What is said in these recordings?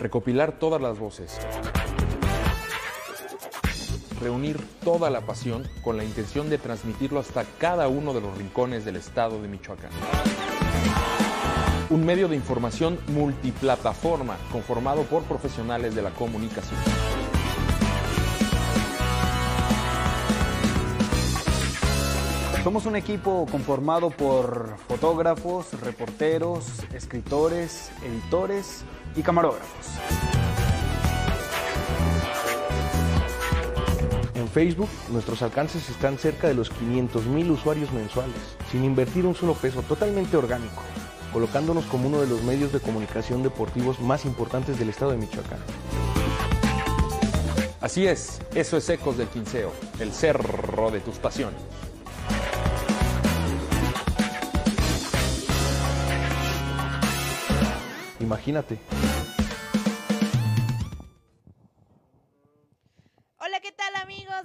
recopilar todas las voces, reunir toda la pasión con la intención de transmitirlo hasta cada uno de los rincones del estado de Michoacán. Un medio de información multiplataforma conformado por profesionales de la comunicación. Somos un equipo conformado por fotógrafos, reporteros, escritores, editores y camarógrafos. En Facebook, nuestros alcances están cerca de los 500 mil usuarios mensuales, sin invertir un solo peso, totalmente orgánico, colocándonos como uno de los medios de comunicación deportivos más importantes del estado de Michoacán. Así es, eso es Ecos del Quinceo, el cerro de tus pasiones. Imagínate.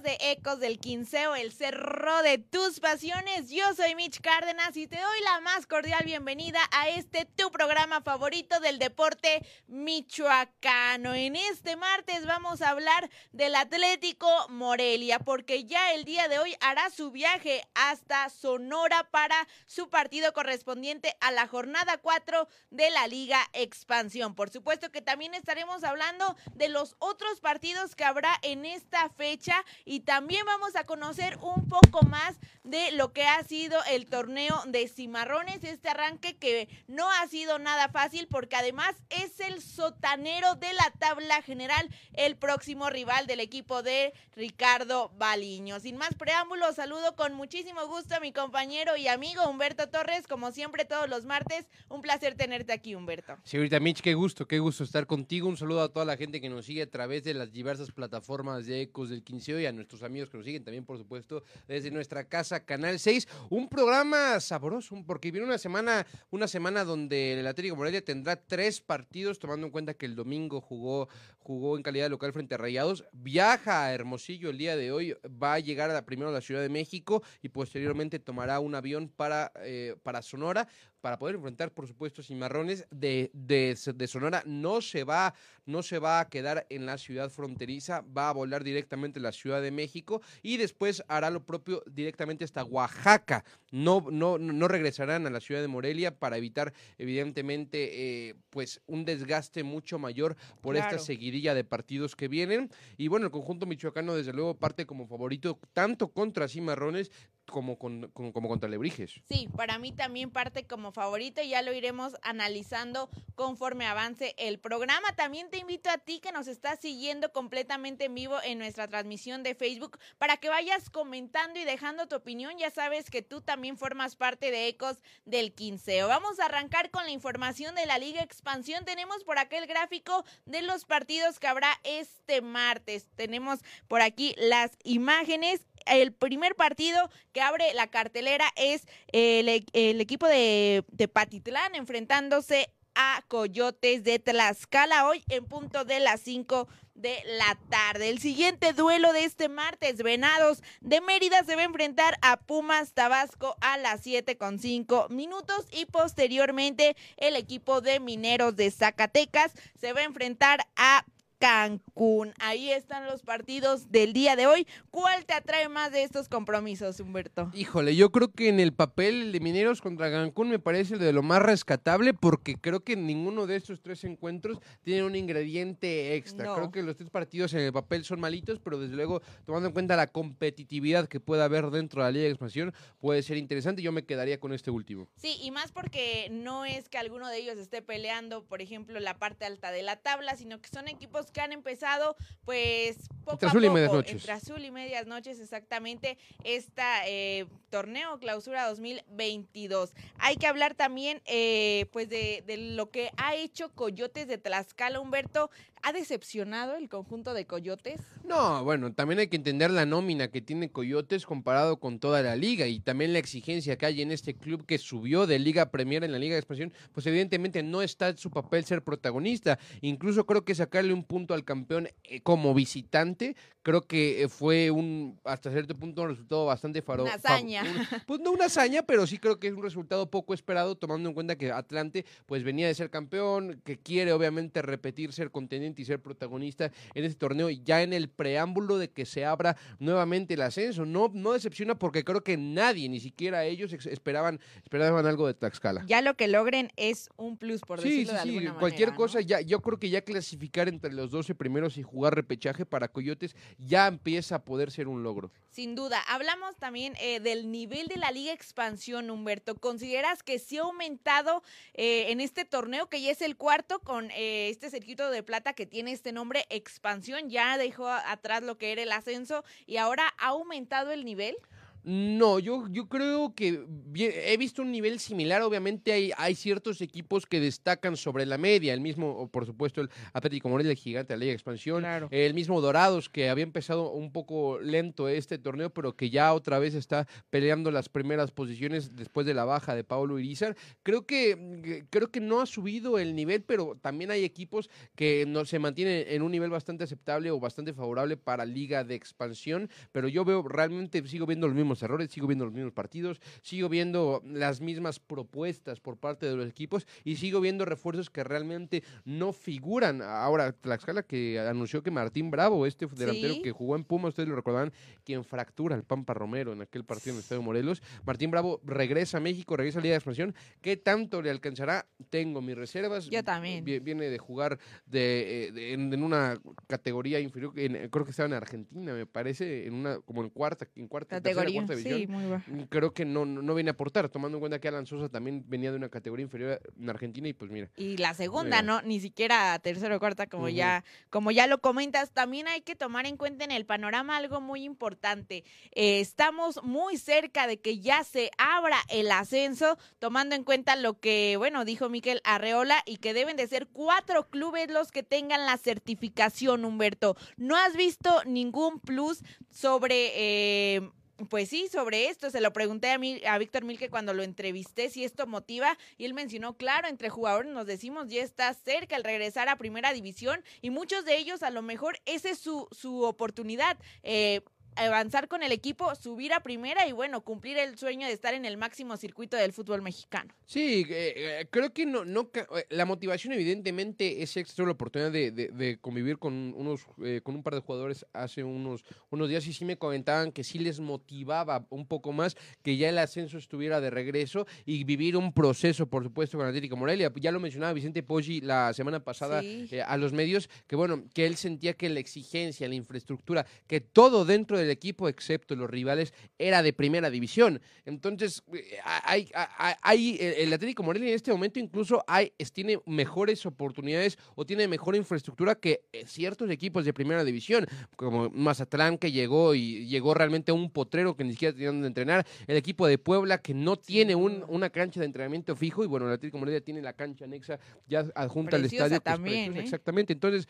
De Ecos del Quinceo, el cerro de tus pasiones? Yo soy Mitch Cárdenas y te doy la más cordial bienvenida a este tu programa favorito del deporte michoacano. En este martes vamos a hablar del Atlético Morelia porque ya el día de hoy hará su viaje hasta Sonora para su partido correspondiente a la jornada 4 de la Liga Expansión. Por supuesto que también estaremos hablando de los otros partidos que habrá en esta fecha también vamos a conocer un poco más de lo que ha sido el torneo de Cimarrones, este arranque que no ha sido nada fácil porque además es el sotanero de la tabla general, el próximo rival del equipo de Ricardo Baliño. Sin más preámbulos, saludo con muchísimo gusto a mi compañero y amigo Humberto Torres, como siempre todos los martes, un placer tenerte aquí Humberto. Señorita Mitch, qué gusto, qué gusto estar contigo. Un saludo a toda la gente que nos sigue a través de las diversas plataformas de Ecos del Quinceo y a nuestros amigos que nos siguen también, por supuesto, desde nuestra casa Canal 6. Un programa sabroso, porque viene una semana, una semana donde el Atlético Morelia tendrá tres partidos, tomando en cuenta que el domingo jugó, jugó en calidad local frente a Rayados. Viaja a Hermosillo el día de hoy, va a llegar a la, primero a la Ciudad de México y posteriormente tomará un avión para, eh, para Sonora para poder enfrentar, por supuesto, Cimarrones de, de, de, Sonora. No se, va, no se va a quedar en la ciudad fronteriza, va a volar directamente a la Ciudad de México y después hará lo propio directamente hasta Oaxaca. No, no, no regresarán a la ciudad de Morelia para evitar, evidentemente, eh, pues un desgaste mucho mayor por claro. esta seguidilla de partidos que vienen. Y bueno, el conjunto michoacano, desde luego, parte como favorito tanto contra Cimarrones como, con, como, contra Lebrijes. Sí, para mí también parte como favorito y ya lo iremos analizando conforme avance el programa. También te invito a ti que nos estás siguiendo completamente en vivo en nuestra transmisión de Facebook para que vayas comentando y dejando tu opinión. Ya sabes que tú también formas parte de Ecos del Quinceo. Vamos a arrancar con la información de la Liga Expansión. Tenemos por acá el gráfico de los partidos que habrá este martes. Tenemos por aquí las imágenes el primer partido que abre la cartelera es el, el equipo de, de Patitlán enfrentándose a Coyotes de Tlaxcala hoy en punto de las 5 de la tarde. El siguiente duelo de este martes, Venados de Mérida se va a enfrentar a Pumas Tabasco a las 7 con 5 minutos y posteriormente el equipo de Mineros de Zacatecas se va a enfrentar a Cancún. Ahí están los partidos del día de hoy. ¿Cuál te atrae más de estos compromisos, Humberto? Híjole, yo creo que en el papel de Mineros contra Cancún me parece de lo más rescatable porque creo que ninguno de estos tres encuentros tiene un ingrediente extra. No. Creo que los tres partidos en el papel son malitos, pero desde luego, tomando en cuenta la competitividad que pueda haber dentro de la Liga de Expansión, puede ser interesante. Yo me quedaría con este último. Sí, y más porque no es que alguno de ellos esté peleando, por ejemplo, la parte alta de la tabla, sino que son equipos que han empezado pues poco entre a azul poco, y medias noches. entre azul y medias noches exactamente esta eh, torneo clausura 2022. Hay que hablar también eh, pues de, de, lo que ha hecho Coyotes de Tlaxcala, Humberto, ¿Ha decepcionado el conjunto de Coyotes? No, bueno, también hay que entender la nómina que tiene Coyotes comparado con toda la liga y también la exigencia que hay en este club que subió de Liga Premier en la Liga de Expansión, pues evidentemente no está en su papel ser protagonista. Incluso creo que sacarle un punto al campeón eh, como visitante, creo que eh, fue un, hasta cierto punto, un resultado bastante faro. Una hazaña. un- pues no una hazaña, pero sí creo que es un resultado poco esperado, tomando en cuenta que Atlante pues venía de ser campeón, que quiere obviamente repetir ser contendiente y ser protagonista en este torneo, y ya en el preámbulo de que se abra nuevamente el ascenso. No, no decepciona porque creo que nadie, ni siquiera ellos, esperaban, esperaban algo de Tlaxcala. Ya lo que logren es un plus, por Sí, decirlo sí, de sí, alguna cualquier cosa, ya, yo creo que ya clasificar entre los 12 primeros y jugar repechaje para Coyotes ya empieza a poder ser un logro. Sin duda. Hablamos también eh, del nivel de la Liga Expansión, Humberto. ¿Consideras que sí ha aumentado eh, en este torneo, que ya es el cuarto, con eh, este circuito de plata que tiene este nombre Expansión? Ya dejó atrás lo que era el ascenso y ahora ha aumentado el nivel. No, yo, yo creo que he visto un nivel similar. Obviamente hay, hay ciertos equipos que destacan sobre la media. El mismo, por supuesto, el Atlético Morelia, el gigante de la Liga de Expansión. Claro. El mismo Dorados, que había empezado un poco lento este torneo, pero que ya otra vez está peleando las primeras posiciones después de la baja de Pablo Irizar. Creo que, mm, creo que no ha subido el nivel, pero también hay equipos que no se mantienen en un nivel bastante aceptable o bastante favorable para Liga de Expansión. Pero yo veo realmente, sigo viendo los mismos errores, sigo viendo los mismos partidos, sigo viendo las mismas propuestas por parte de los equipos y sigo viendo refuerzos que realmente no figuran. Ahora, Tlaxcala que anunció que Martín Bravo, este delantero Sí. que jugó en Puma, ustedes lo recordarán, quien fractura al Pampa Romero en aquel partido en el Estadio Morelos. Martín Bravo regresa a México, regresa a Liga de Expansión. ¿Qué tanto le alcanzará? Tengo mis reservas. Yo también. Vi- Viene de jugar de, eh, de- en, en una categoría inferior, en- creo que estaba en Argentina, me parece, en una como en cuarta, en cuarta, Categoría. Cuarta división. Sí, muy baja. Mm, Creo que no, no, no viene a aportar, tomando en cuenta que Alan Sosa también venía de una categoría inferior en Argentina y pues mira. Y la segunda. ¿no? Ni siquiera tercero o cuarta, como ya, como ya lo comentas. También hay que tomar en cuenta en el panorama algo muy importante. Eh, estamos muy cerca de que ya se abra el ascenso, tomando en cuenta lo que, bueno, dijo Miquel Arreola, y que deben de ser cuatro clubes los que tengan la certificación, Humberto. ¿No has visto ningún plus sobre eh, pues sí, sobre esto se lo pregunté a, mí, a Víctor Milke cuando lo entrevisté si esto motiva y él mencionó, claro, entre jugadores nos decimos ya está cerca el regresar a primera división y muchos de ellos a lo mejor esa es su, su oportunidad. Eh, avanzar con el equipo, subir a primera y bueno, cumplir el sueño de estar en el máximo circuito del fútbol mexicano. Sí, eh, eh, creo que no, no eh, la motivación evidentemente es extra la oportunidad de, de- de convivir con unos, eh, con un par de jugadores hace unos, unos días y sí me comentaban que sí les motivaba un poco más que ya el ascenso estuviera de regreso y vivir un proceso, por supuesto, con Atlético Morelia. Ya lo mencionaba Vicente Poggi la semana pasada Sí. eh, a los medios, que bueno, que él sentía que la exigencia, la infraestructura, que todo dentro del equipo, excepto los rivales, era de primera división. Entonces, eh, hay, hay, hay- el Atlético Morelia en este momento incluso hay, tiene mejores oportunidades o tiene mejor infraestructura que eh, ciertos equipos de primera división, como Mazatlán que llegó y llegó realmente a un potrero que ni siquiera tenían donde entrenar, el equipo de Puebla que no tiene un- una cancha de entrenamiento fijo y bueno, el Atlético Morelia tiene la cancha anexa ya adjunta al estadio. que es también, preciosa, ¿eh? Exactamente, entonces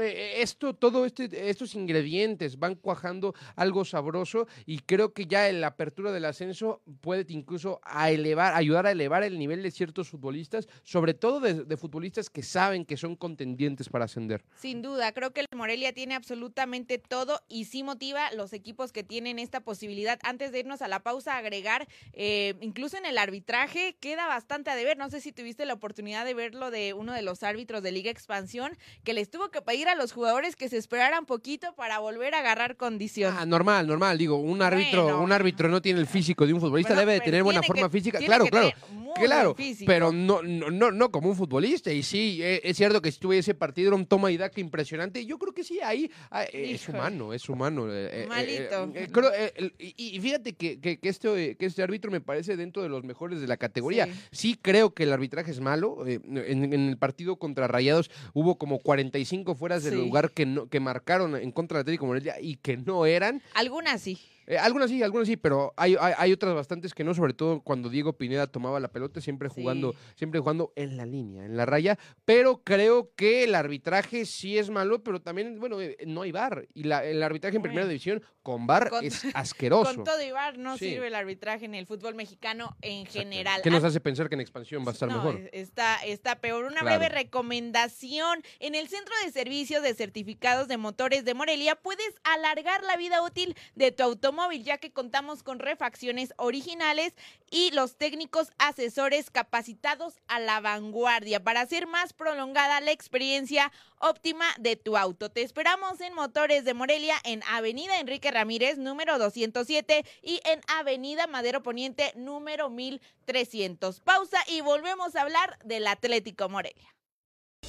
eh, esto, todo este, estos ingredientes van cuajando algo sabroso y creo que ya en la apertura del ascenso puede incluso a elevar, ayudar a elevar el nivel de ciertos futbolistas, sobre todo de, futbolistas que saben que son contendientes para ascender. Sin duda, creo que el Morelia tiene absolutamente todo y sí motiva los equipos que tienen esta posibilidad. Antes de irnos a la pausa, agregar, eh, incluso en el arbitraje queda bastante a deber. No sé si tuviste la oportunidad de verlo de uno de los árbitros de Liga Expansión, que les tuvo que pedir a los jugadores que se esperaran poquito para volver a agarrar condición. Ah, normal, normal, digo, un árbitro, Bueno. un árbitro no tiene el físico de un futbolista, Bueno, debe de pero tener buena tiene forma física, tiene claro, que claro. tener muy Claro, pero no, no, no, no como un futbolista. Y sí, eh, es cierto que si tuve ese partido era un toma y daca impresionante. Yo creo que sí, ahí ah, eh, es humano, es humano. eh, Malito. creo, el- y, y fíjate que, que, que este, que este árbitro me parece dentro de los mejores de la categoría. Sí. Sí, creo que el arbitraje es malo. eh, en, en el partido contra Rayados hubo como 45 fueras del Sí. lugar que, no, que marcaron en contra de Atlético Morelia y que no eran. Algunas sí. Eh, algunas sí, algunas sí, pero hay, hay, hay otras bastantes que no, sobre todo cuando Diego Pineda tomaba la pelota, siempre jugando, Sí. siempre jugando en la línea, en la raya, pero creo que el arbitraje sí es malo, pero también, bueno, eh, no hay VAR, y la- el arbitraje en primera división con Con- es asqueroso. Con todo Ibar no Sí. sirve el arbitraje en el fútbol mexicano en Exacto. general. ¿Qué nos Ah, hace pensar que en expansión va a estar no, mejor? es- Está, está peor. Una Claro. breve recomendación. En el Centro de Servicios de Certificados de Motores de Morelia puedes alargar la vida útil de tu automóvil, ya que contamos con refacciones originales y los técnicos asesores capacitados a la vanguardia para hacer más prolongada la experiencia óptima de tu auto. Te esperamos en Motores de Morelia en Avenida Enrique Ramírez, número 207 y en Avenida Madero Poniente, número 1300. Pausa y volvemos a hablar del Atlético Morelia.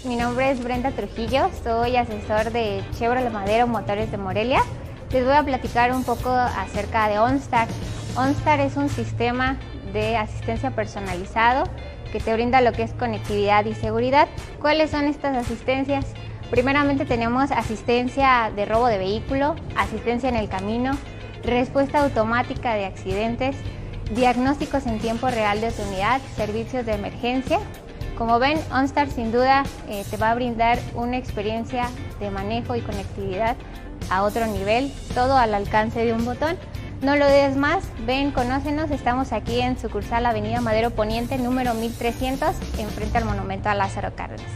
Mi nombre es Brenda Trujillo, soy asesor de Chevrolet Madero Motores de Morelia. Les voy a platicar un poco acerca de OnStar. OnStar es un sistema de asistencia personalizado que te brinda lo que es conectividad y seguridad. ¿Cuáles son estas asistencias? Primeramente tenemos asistencia de robo de vehículo, asistencia en el camino, respuesta automática de accidentes, diagnósticos en tiempo real de tu unidad, servicios de emergencia. Como ven, OnStar sin duda eh, te va a brindar una experiencia de manejo y conectividad a otro nivel, todo al alcance de un botón. No lo des más, ven, conócenos, estamos aquí en sucursal Avenida Madero Poniente, número 1300, enfrente al monumento a Lázaro Cárdenas.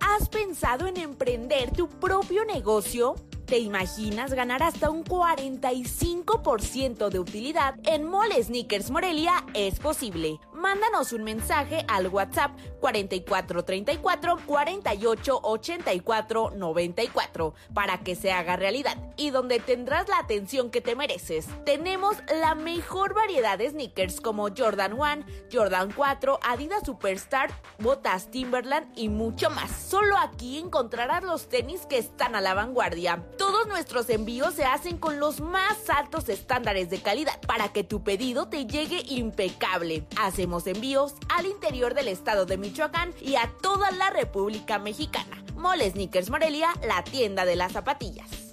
¿Has pensado en emprender tu propio negocio? ¿Te imaginas ganar hasta un 45% de utilidad? En Mall Sneakers Morelia es posible. Mándanos un mensaje al WhatsApp 4434 48 84 94 para que se haga realidad y donde tendrás la atención que te mereces. Tenemos la mejor variedad de sneakers como Jordan 1, Jordan 4, Adidas Superstar, botas Timberland y mucho más. Solo aquí encontrarás los tenis que están a la vanguardia. Todos nuestros envíos se hacen con los más altos estándares de calidad para que tu pedido te llegue impecable. Hacemos envíos al interior del estado de Michoacán y a toda la República Mexicana. Mole Sneakers Morelia, la tienda de las zapatillas.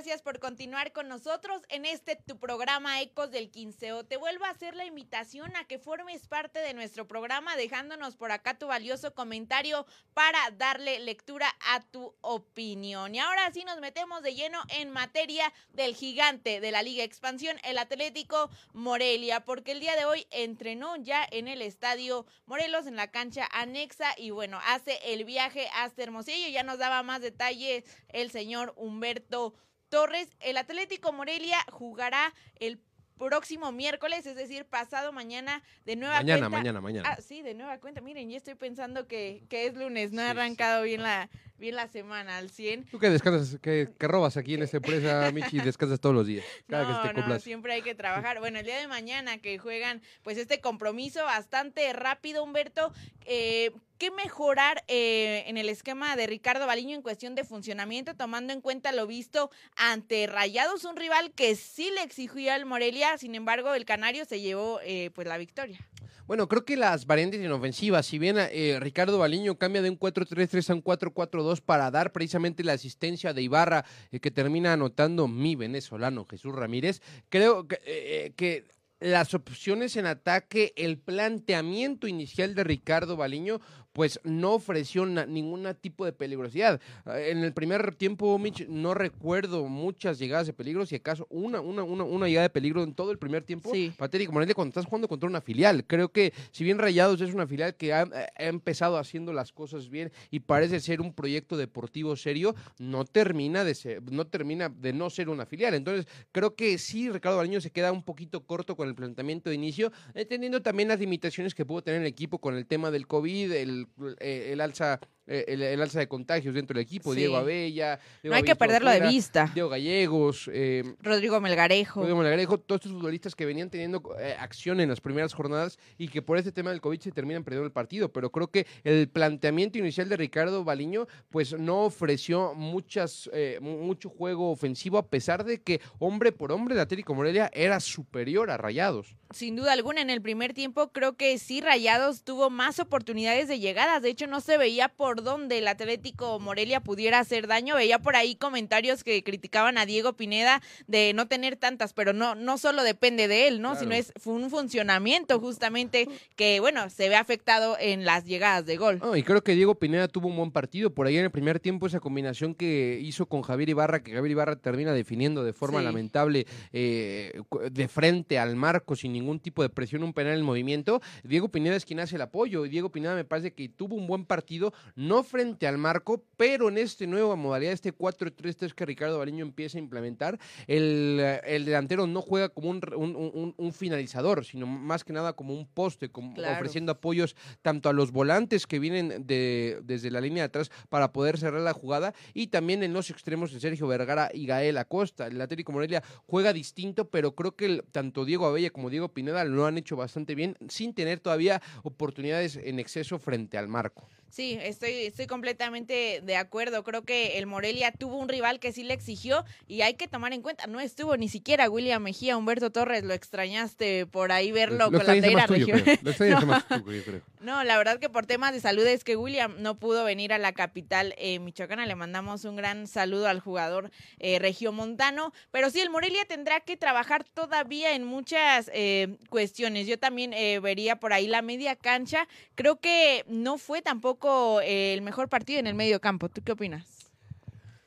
Gracias por continuar con nosotros en este tu programa Ecos del Quinceo. Te vuelvo a hacer la invitación a que formes parte de nuestro programa dejándonos por acá tu valioso comentario para darle lectura a tu opinión. Y ahora sí nos metemos de lleno en materia del gigante de la Liga Expansión, el Atlético Morelia, porque el día de hoy entrenó ya en el estadio Morelos en la cancha anexa y bueno, hace el viaje hasta Hermosillo. Ya nos daba más detalles el señor Humberto Torres. El Atlético Morelia jugará el próximo miércoles, es decir, pasado mañana de nueva Mañana, cuenta. mañana, mañana. Ah, sí, de nueva cuenta. Miren, ya estoy pensando que, que es lunes, no Sí, ha sí. arrancado bien la bien la semana al 100. Tú que descansas, que, que robas aquí en esta empresa, Michi, descansas todos los días. Cada que te No, no, cumplas. siempre hay que trabajar. Bueno, el día de mañana que juegan, pues este compromiso bastante rápido, Humberto. Eh, ¿Qué mejorar eh, en el esquema de Ricardo Baliño en cuestión de funcionamiento, tomando en cuenta lo visto ante Rayados, un rival que sí le exigió al Morelia, sin embargo, el Canario se llevó eh, pues la victoria. Bueno, creo que las variantes en ofensiva, si bien eh, Ricardo Baliño cambia de un 4-3-3 a un 4-4-2 para dar precisamente la asistencia de Ibarra, eh, que termina anotando mi venezolano Jesús Ramírez, creo que, eh, que las opciones en ataque, el planteamiento inicial de Ricardo Baliño, pues no ofreció ningún tipo de peligrosidad. En el primer tiempo, Mitch, no recuerdo muchas llegadas de peligro, si acaso una, una, una, una llegada de peligro en todo el primer tiempo. Sí. Patético, Morelia, cuando estás jugando contra una filial. Creo que si bien Rayados es una filial que ha, ha empezado haciendo las cosas bien y parece ser un proyecto deportivo serio, no termina de ser, no termina de no ser una filial. Entonces, creo que sí, Ricardo Baliño se queda un poquito corto con el planteamiento de inicio, entendiendo también las limitaciones que pudo tener el equipo con el tema del COVID, el, eh, el alza el, el, alza de contagios dentro del equipo, Sí. Diego Abella. Diego No hay que perderlo de vista. Diego Gallegos, eh, Rodrigo Melgarejo. Rodrigo Melgarejo, todos estos futbolistas que venían teniendo eh, acción en las primeras jornadas y que por este tema del COVID se terminan perdiendo el partido. Pero creo que el planteamiento inicial de Ricardo Baliño, pues no ofreció muchas, eh, mu- mucho juego ofensivo, a pesar de que hombre por hombre el Atlético Morelia era superior a Rayados. Sin duda alguna, en el primer tiempo creo que sí Rayados tuvo más oportunidades de llegadas. De hecho, no se veía por dónde el Atlético Morelia pudiera hacer daño. Veía por ahí comentarios que criticaban a Diego Pineda de no tener tantas, pero no, no solo depende de él, ¿no? Claro. Sino es fue un funcionamiento justamente que, bueno, se ve afectado en las llegadas de gol. Y creo que Diego Pineda tuvo un buen partido. Por ahí en el primer tiempo esa combinación que hizo con Javier Ibarra, que Javier Ibarra termina definiendo de forma Sí. lamentable eh, de frente al marco sin ningún tipo de presión, un penal en movimiento. Diego Pineda es quien hace el apoyo. Y Diego Pineda me parece que tuvo un buen partido, no frente al marco, pero en este nueva modalidad, este 4-3-3 que Ricardo Baliño empieza a implementar, el, el delantero no juega como un, un- un- un finalizador, sino más que nada como un poste, como Claro. ofreciendo apoyos tanto a los volantes que vienen de, desde la línea de atrás para poder cerrar la jugada y también en los extremos de Sergio Vergara y Gael Acosta. El Atlético Morelia juega distinto, pero creo que el- tanto Diego Abella como Diego Pineda lo han hecho bastante bien sin tener todavía oportunidades en exceso frente al marco. Sí, estoy, estoy completamente de acuerdo. Creo que el Morelia tuvo un rival que sí le exigió y hay que tomar en cuenta, no estuvo ni siquiera William Mejía, Humberto Torres, lo extrañaste por ahí verlo con la playera creo. No, la verdad que por temas de salud es que William no pudo venir a la capital eh, michoacana. Le mandamos un gran saludo al jugador eh, regiomontano. Pero sí, el Morelia tendrá que trabajar todavía en muchas eh, cuestiones. Yo también eh, vería por ahí la media cancha. Creo que no fue tampoco eh, el mejor partido en el medio campo. ¿Tú qué opinas?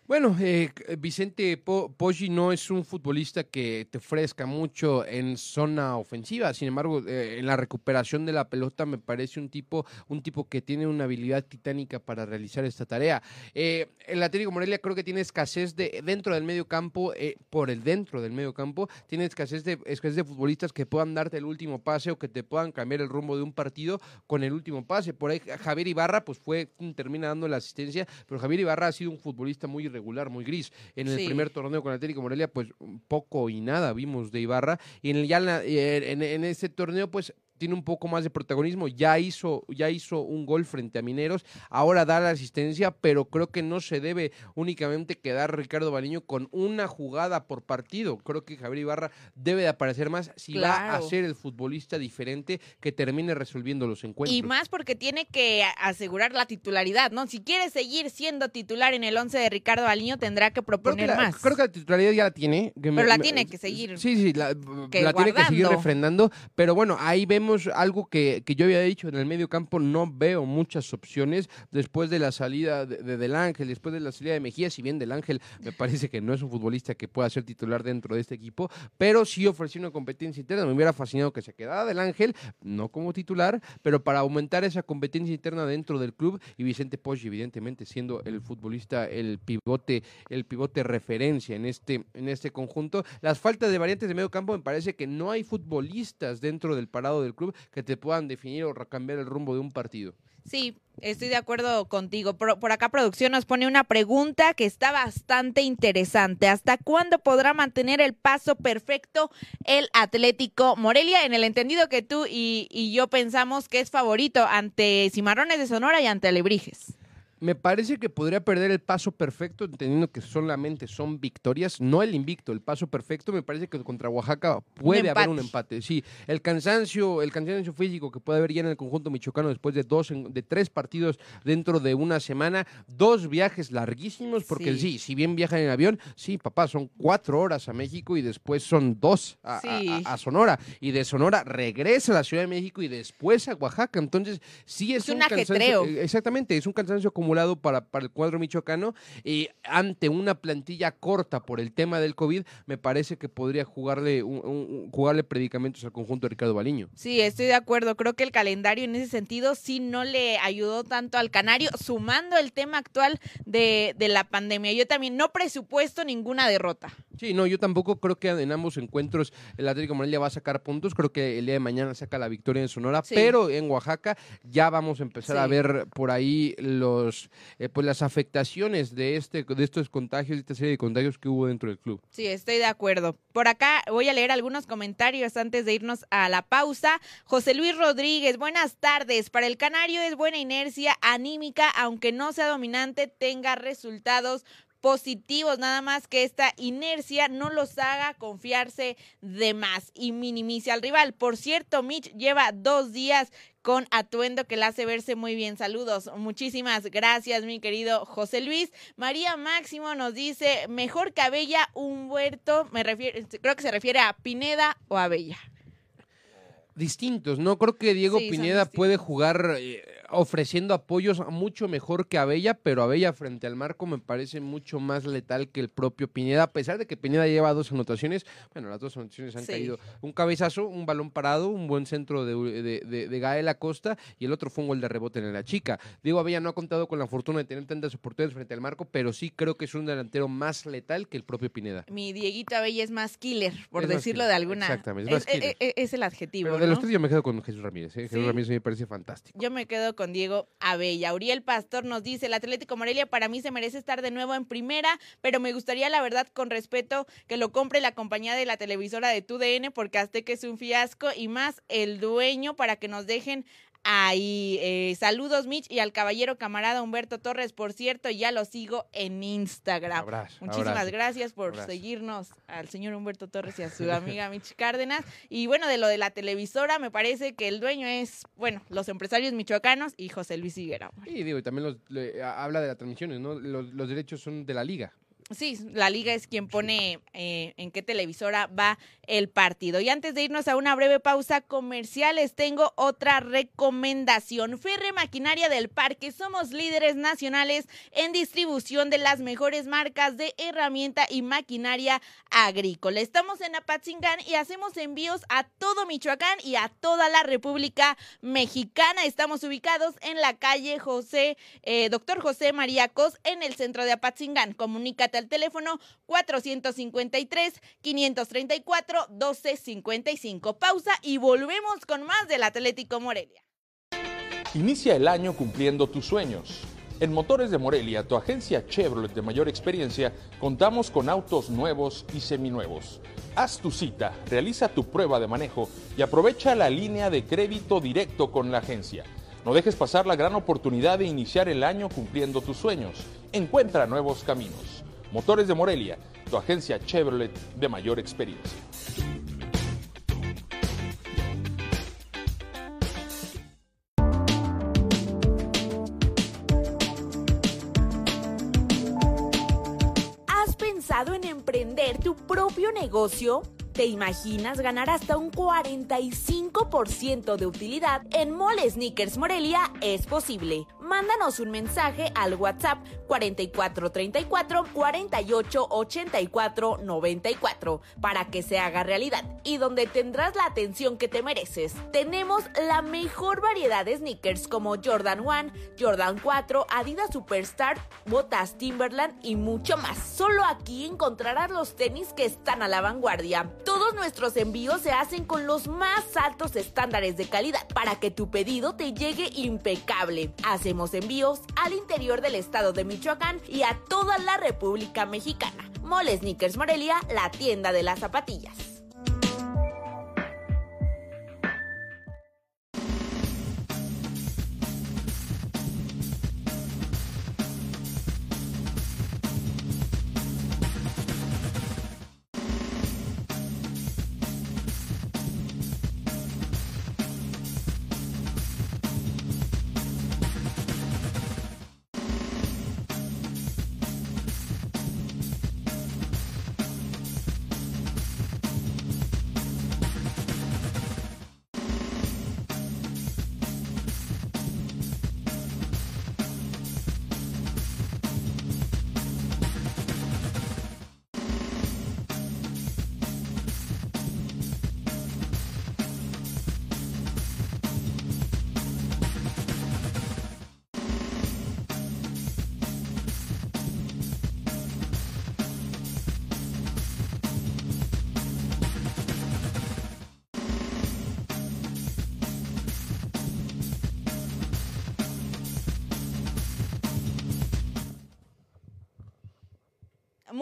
Bueno, eh, Vicente Po- Poggi no es un futbolista que te ofrezca mucho en zona ofensiva. Sin embargo, eh, en la recuperación de la pelota me parece un tipo, un tipo que tiene una habilidad titánica para realizar esta tarea. Eh, el Atlético Morelia creo que tiene escasez de dentro del medio campo, eh, por el dentro del medio campo, tiene escasez de escasez de futbolistas que puedan darte el último pase o que te puedan cambiar el rumbo de un partido con el último pase. Por ahí Javier Ibarra, pues fue termina dando la asistencia, pero Javier Ibarra ha sido un futbolista muy irregular, muy gris. En el Sí. primer torneo con Atlético Morelia, pues poco y nada vimos de Ibarra. Y en, el, ya en, eh, en, en ese torneo, pues tiene un poco más de protagonismo. Ya hizo, ya hizo un gol frente a Mineros, ahora da la asistencia, pero creo que no se debe únicamente quedar Ricardo Baliño con una jugada por partido. Creo que Javier Ibarra debe de aparecer más si va a ser el futbolista diferente que termine resolviendo los encuentros. Y más porque tiene que asegurar la titularidad, ¿no? Si quiere seguir siendo titular en el 11 de Ricardo Aliño, tendrá que Creo que, proponer la, más. creo que la titularidad ya la tiene. que Pero la tiene que seguir Sí, sí, la, tiene que seguir refrendando. Pero bueno, ahí vemos algo que, que yo había dicho en el medio campo. No veo muchas opciones después de la salida de, de Del Ángel, después de la salida de Mejía. Si bien Del Ángel me parece que no es un futbolista que pueda ser titular dentro de este equipo, pero sí ofreció una competencia interna. Me hubiera fascinado que se quedara Del Ángel, no como titular, pero para aumentar esa competencia interna dentro del club. Y Vicente Poggi, evidentemente, siendo el futbolista, el pivote el pivote referencia en este, en este conjunto. Las faltas de variantes de medio campo me parece que no hay futbolistas dentro del parado del club que te puedan definir o cambiar el rumbo de un partido. Sí, estoy de acuerdo contigo. Por, por acá producción nos pone una pregunta que está bastante interesante. ¿Hasta cuándo podrá mantener el paso perfecto el Atlético Morelia? En el entendido que tú y, y yo pensamos que es favorito ante Cimarrones de Sonora y ante Alebrijes. Me parece que podría perder el paso perfecto, entendiendo que solamente son victorias, no el invicto, el paso perfecto. Me parece que contra Oaxaca puede haber un empate. Sí, el cansancio, el cansancio físico que puede haber ya en el conjunto michoacano después de dos, de tres partidos dentro de una semana, dos viajes larguísimos, porque sí, si bien viajan en avión, sí, papá, son cuatro horas a México y después son dos a, a Sonora. Y de Sonora regresa a la Ciudad de México y después a Oaxaca. Entonces, sí es, un, cansancio. Eh, exactamente, es un cansancio acumulado para, para el cuadro michoacano. Y ante una plantilla corta por el tema del COVID, me parece que podría jugarle, un, jugarle predicamentos al conjunto de Ricardo Baliño. Sí, estoy de acuerdo. Creo que el calendario en ese sentido sí no le ayudó tanto al Canario, sumando el tema actual de, de la pandemia. Yo también no presupuesto ninguna derrota. Sí, no, yo tampoco creo que en ambos encuentros el Atlético Morelia va a sacar puntos. Creo que el día de mañana saca la victoria en Sonora, pero en Oaxaca ya vamos a empezar a ver por ahí los eh, pues las afectaciones de este de estos contagios, de esta serie de contagios que hubo dentro del club. Sí, estoy de acuerdo. Por acá voy a leer algunos comentarios antes de irnos a la pausa. José Luis Rodríguez, buenas tardes. Para el Canario es buena inercia anímica, aunque no sea dominante, tenga resultados positivos, nada más que esta inercia no los haga confiarse de más y minimice al rival. Por cierto, Mitch lleva dos días con atuendo que le hace verse muy bien. Saludos, muchísimas gracias, mi querido José Luis. María Máximo nos dice, mejor que Abella, un huerto, me refiero, creo que se refiere a Pineda o Abella distintos, ¿no? Creo que Diego Pineda puede jugar eh, ofreciendo apoyos mucho mejor que Abella, pero Abella frente al marco me parece mucho más letal que el propio Pineda, a pesar de que Pineda lleva dos anotaciones, bueno, las dos anotaciones han caído, un cabezazo, un balón parado, un buen centro de, de, Gael Acosta y el otro fue un gol de rebote en la chica. Diego Abella no ha contado con la fortuna de tener tantas oportunidades frente al marco, pero sí creo que es un delantero más letal que el propio Pineda. Mi Dieguito Abella es más killer, por decirlo de alguna. Exactamente, es, es, es, el adjetivo. de los tres yo me quedo con Jesús Ramírez, ¿eh? Jesús Ramírez me parece fantástico. Yo me quedo con con Diego Abella. Uriel Pastor nos dice, el Atlético Morelia para mí se merece estar de nuevo en primera, pero me gustaría, la verdad, con respeto, que lo compre la compañía de la televisora de TUDN, porque que es un fiasco, y más el dueño para que nos dejen Ahí, eh, saludos Mitch y al caballero camarada Humberto Torres, por cierto, ya lo sigo en Instagram. Muchísimas gracias por seguirnos al señor Humberto Torres y a su amiga Mitch Cárdenas. Y bueno, de lo de la televisora, me parece que el dueño es, bueno, los empresarios michoacanos y José Luis Higuera. Sí, digo, y también habla de las transmisiones, ¿no? los derechos son de la liga. Sí, la liga es quien pone eh, en qué televisora va el partido. Y antes de irnos a una breve pausa comercial, les tengo otra recomendación. Ferre Maquinaria del Parque, somos líderes nacionales en distribución de las mejores marcas de herramienta y maquinaria agrícola. Estamos en Apatzingán y hacemos envíos a todo Michoacán y a toda la República Mexicana. Estamos ubicados en la calle José, eh, Doctor José María Cos, en el centro de Apatzingán. Comunícate al teléfono 453-534-1255. Pausa y volvemos con más del Atlético Morelia. Inicia el año cumpliendo tus sueños. En Motores de Morelia, tu agencia Chevrolet de mayor experiencia, contamos con autos nuevos y seminuevos. Haz tu cita, realiza tu prueba de manejo y aprovecha la línea de crédito directo con la agencia. No dejes pasar la gran oportunidad de iniciar el año cumpliendo tus sueños. Encuentra nuevos caminos. Motores de Morelia, tu agencia Chevrolet de mayor experiencia. ¿Has pensado en emprender tu propio negocio? ¿Te imaginas ganar hasta un 45% de utilidad? En Mole Sneakers Morelia es posible. Mándanos un mensaje al WhatsApp 4434 48 84 94 para que se haga realidad y donde tendrás la atención que te mereces. Tenemos la mejor variedad de sneakers como Jordan 1, Jordan 4, Adidas Superstar, botas Timberland y mucho más. Solo aquí encontrarás los tenis que están a la vanguardia. Todos nuestros envíos se hacen con los más altos estándares de calidad para que tu pedido te llegue impecable. Hacemos envíos al interior del estado de Michoacán y a toda la República Mexicana. Mole Sneakers Morelia, la tienda de las zapatillas.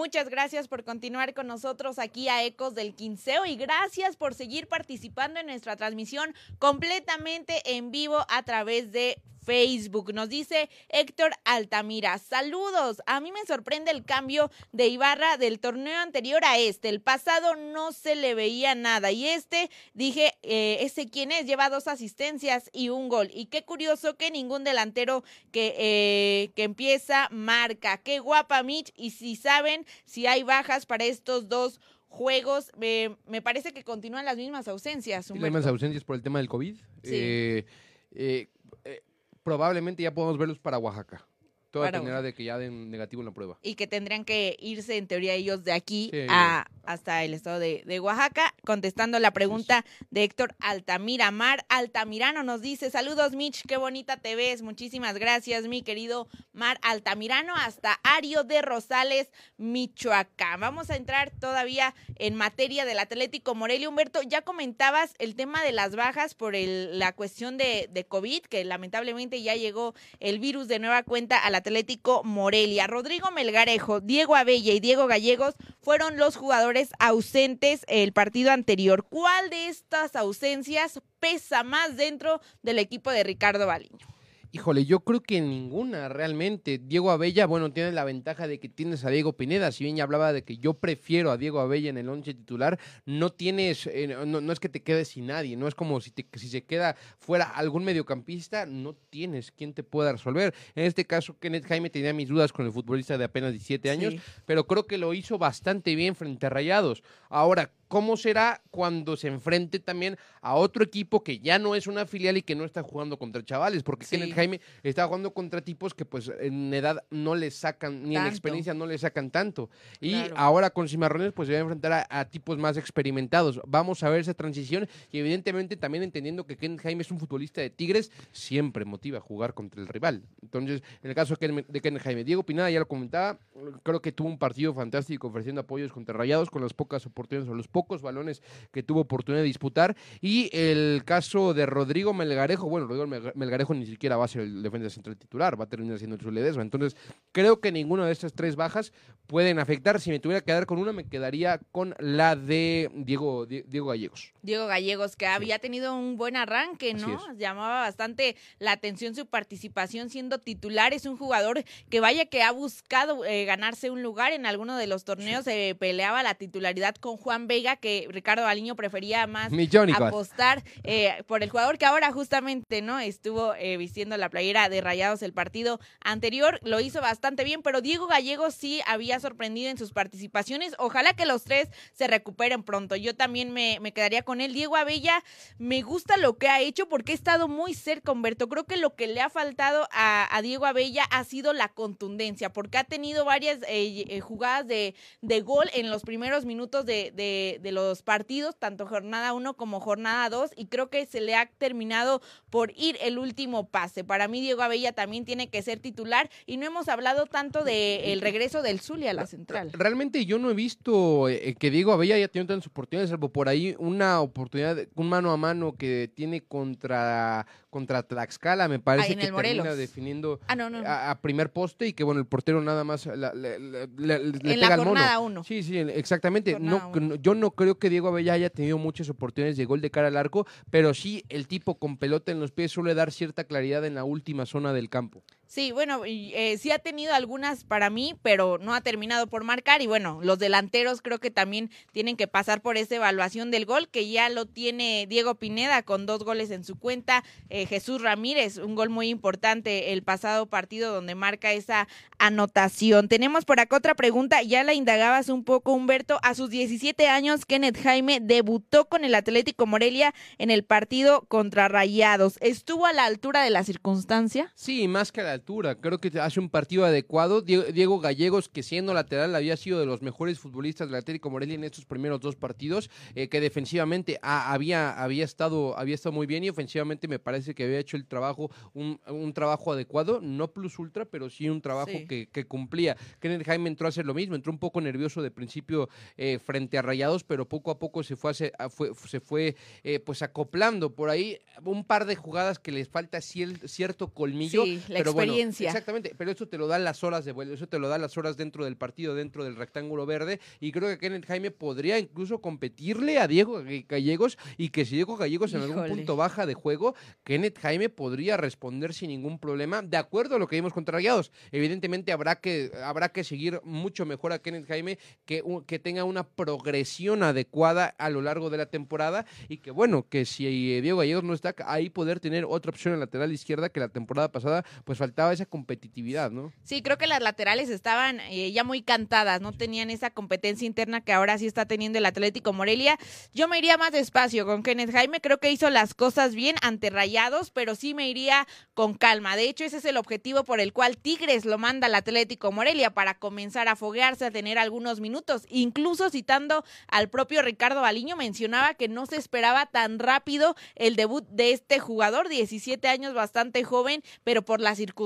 Muchas gracias por continuar con nosotros aquí a Ecos del Quinceo y gracias por seguir participando en nuestra transmisión completamente en vivo a través de Facebook. Nos dice Héctor Altamira, saludos. A mí me sorprende el cambio de Ibarra del torneo anterior a este. El pasado no se le veía nada y este, dije, eh, ese quién es, lleva dos asistencias y un gol. Y qué curioso que ningún delantero que, eh, que empieza marca. Qué guapa Mitch. Y si saben si hay bajas para estos dos juegos, me parece que continúan las mismas ausencias. Las mismas ausencias por el tema del COVID. Sí. Eh, eh probablemente ya podemos verlos para Oaxaca. Toda manera de que ya den negativo en la prueba. Y que tendrían que irse, en teoría, ellos de aquí a, hasta el estado de, Oaxaca, contestando la pregunta de Héctor Altamira. Mar Altamirano nos dice, saludos Mitch, qué bonita te ves. Muchísimas gracias, mi querido Mar Altamirano, hasta Ario de Rosales, Michoacán. Vamos a entrar todavía en materia del Atlético Morelia. Humberto, ya comentabas el tema de las bajas por el, la cuestión de, de COVID, que lamentablemente ya llegó el virus de nueva cuenta a la Atlético Morelia. Rodrigo Melgarejo, Diego Abella y Diego Gallegos fueron los jugadores ausentes el partido anterior. ¿Cuál de estas ausencias pesa más dentro del equipo de Ricardo Baliño? Híjole, yo creo que ninguna realmente. Diego Abella, bueno, tiene la ventaja de que tienes a Diego Pineda. Si bien ya hablaba de que yo prefiero a Diego Abella en el once titular, no tienes, eh, no, es que te quedes sin nadie, no es como si, te, si se queda fuera algún mediocampista, no tienes quien te pueda resolver. En este caso, Kenneth Jaime tenía mis dudas con el futbolista de apenas 17 años, pero creo que lo hizo bastante bien frente a Rayados. Ahora, ¿Cómo será cuando se enfrente también a otro equipo que ya no es una filial y que no está jugando contra chavales? Porque Kenneth Jaime está jugando contra tipos que pues en edad no le sacan, ni en experiencia no le sacan tanto. Y ahora con Cimarrones pues se va a enfrentar a, tipos más experimentados. Vamos a ver esa transición y evidentemente también entendiendo que Kenneth Jaime es un futbolista de Tigres, siempre motiva a jugar contra el rival. Entonces, en el caso de Kenneth Jaime, Diego Pinada ya lo comentaba, creo que tuvo un partido fantástico ofreciendo apoyos contra Rayados con las pocas oportunidades o los pocos balones que tuvo oportunidad de disputar. Y el caso de Rodrigo Melgarejo, bueno, Rodrigo Melgarejo ni siquiera va a ser el defensa central titular, va a terminar siendo el Ledesma. Entonces, creo que ninguna de estas tres bajas pueden afectar. Si me tuviera que quedar con una, me quedaría con la de Diego, Diego Gallegos. Diego Gallegos, que había tenido un buen arranque, ¿no? Llamaba bastante la atención su participación siendo titular. Es un jugador que vaya que ha buscado eh, ganarse un lugar en alguno de los torneos. Se peleaba la titularidad con Juan Vega que Ricardo Baliño prefería más apostar eh, por el jugador que ahora justamente no estuvo eh, vistiendo la playera de Rayados el partido anterior. Lo hizo bastante bien, pero Diego Gallego sí había sorprendido en sus participaciones. Ojalá que los tres se recuperen pronto. Yo también me, quedaría con él. Diego Abella, me gusta lo que ha hecho porque ha estado muy cerca, Humberto. Creo que lo que le ha faltado a, Diego Abella ha sido la contundencia, porque ha tenido varias eh, jugadas de, de, gol en los primeros minutos de, de los partidos, tanto jornada 1 como jornada 2, y creo que se le ha terminado por ir el último pase. Para mí, Diego Abella también tiene que ser titular, y no hemos hablado tanto del regreso del Zulia a la central. Realmente yo no he visto eh, que Diego Abella haya tenido tantas oportunidades, salvo por ahí una oportunidad, un mano a mano que tiene contra contra Tlaxcala, me parece que termina definiendo ah, A, primer poste y que bueno, el portero nada más le, en la jornada uno. Sí, sí, exactamente. No, yo no creo que Diego Abella haya tenido muchas oportunidades de gol de cara al arco, pero sí el tipo con pelota en los pies suele dar cierta claridad en la última zona del campo. Sí, bueno, eh, sí ha tenido algunas para mí, pero no ha terminado por marcar. Y bueno, los delanteros creo que también tienen que pasar por esa evaluación del gol, que ya lo tiene Diego Pineda con dos goles en su cuenta. Eh, Jesús Ramírez, un gol muy importante el pasado partido donde marca esa anotación. Tenemos por acá otra pregunta, ya la indagabas un poco, Humberto. A sus 17 años, Kenneth Jaime debutó con el Atlético Morelia en el partido contra Rayados. ¿Estuvo a la altura de la circunstancia? Sí, más que la Creo que hace un partido adecuado. Diego Gallegos, que siendo lateral había sido de los mejores futbolistas del Atlético Morelia en estos primeros dos partidos, eh, que defensivamente había, había, estado, había estado muy bien y ofensivamente me parece que había hecho el trabajo, un, trabajo adecuado, no plus ultra, pero sí un trabajo que, cumplía. Kenneth Jaime entró a hacer lo mismo, entró un poco nervioso de principio eh, frente a Rayados, pero poco a poco se fue, se fue eh, pues acoplando por ahí un par de jugadas que les falta cierto colmillo, pero bueno, experiencia. exactamente, pero eso te lo dan las horas de vuelo, eso te lo dan las horas dentro del partido, dentro del rectángulo verde, y creo que Kenneth Jaime podría incluso competirle a Diego Gallegos y que si Diego Gallegos en algún punto baja de juego, Kenneth Jaime podría responder sin ningún problema, de acuerdo a lo que vimos contra Rayados. Evidentemente habrá que, habrá que seguir mucho mejor a Kenneth Jaime, que, que tenga una progresión adecuada a lo largo de la temporada y que bueno, que si Diego Gallegos no está, ahí poder tener otra opción en la lateral izquierda que la temporada pasada, pues faltaba esa competitividad, ¿no? Sí, creo que las laterales estaban eh, ya muy cantadas, no tenían esa competencia interna que ahora sí está teniendo el Atlético Morelia. Yo me iría más despacio con Kenneth Jaime, creo que hizo las cosas bien ante Rayados, pero sí me iría con calma. De hecho, ese es el objetivo por el cual Tigres lo manda al Atlético Morelia para comenzar a foguearse, a tener algunos minutos. Incluso citando al propio Ricardo Baliño, mencionaba que no se esperaba tan rápido el debut de este jugador, 17 años, bastante joven, pero por las circunstancias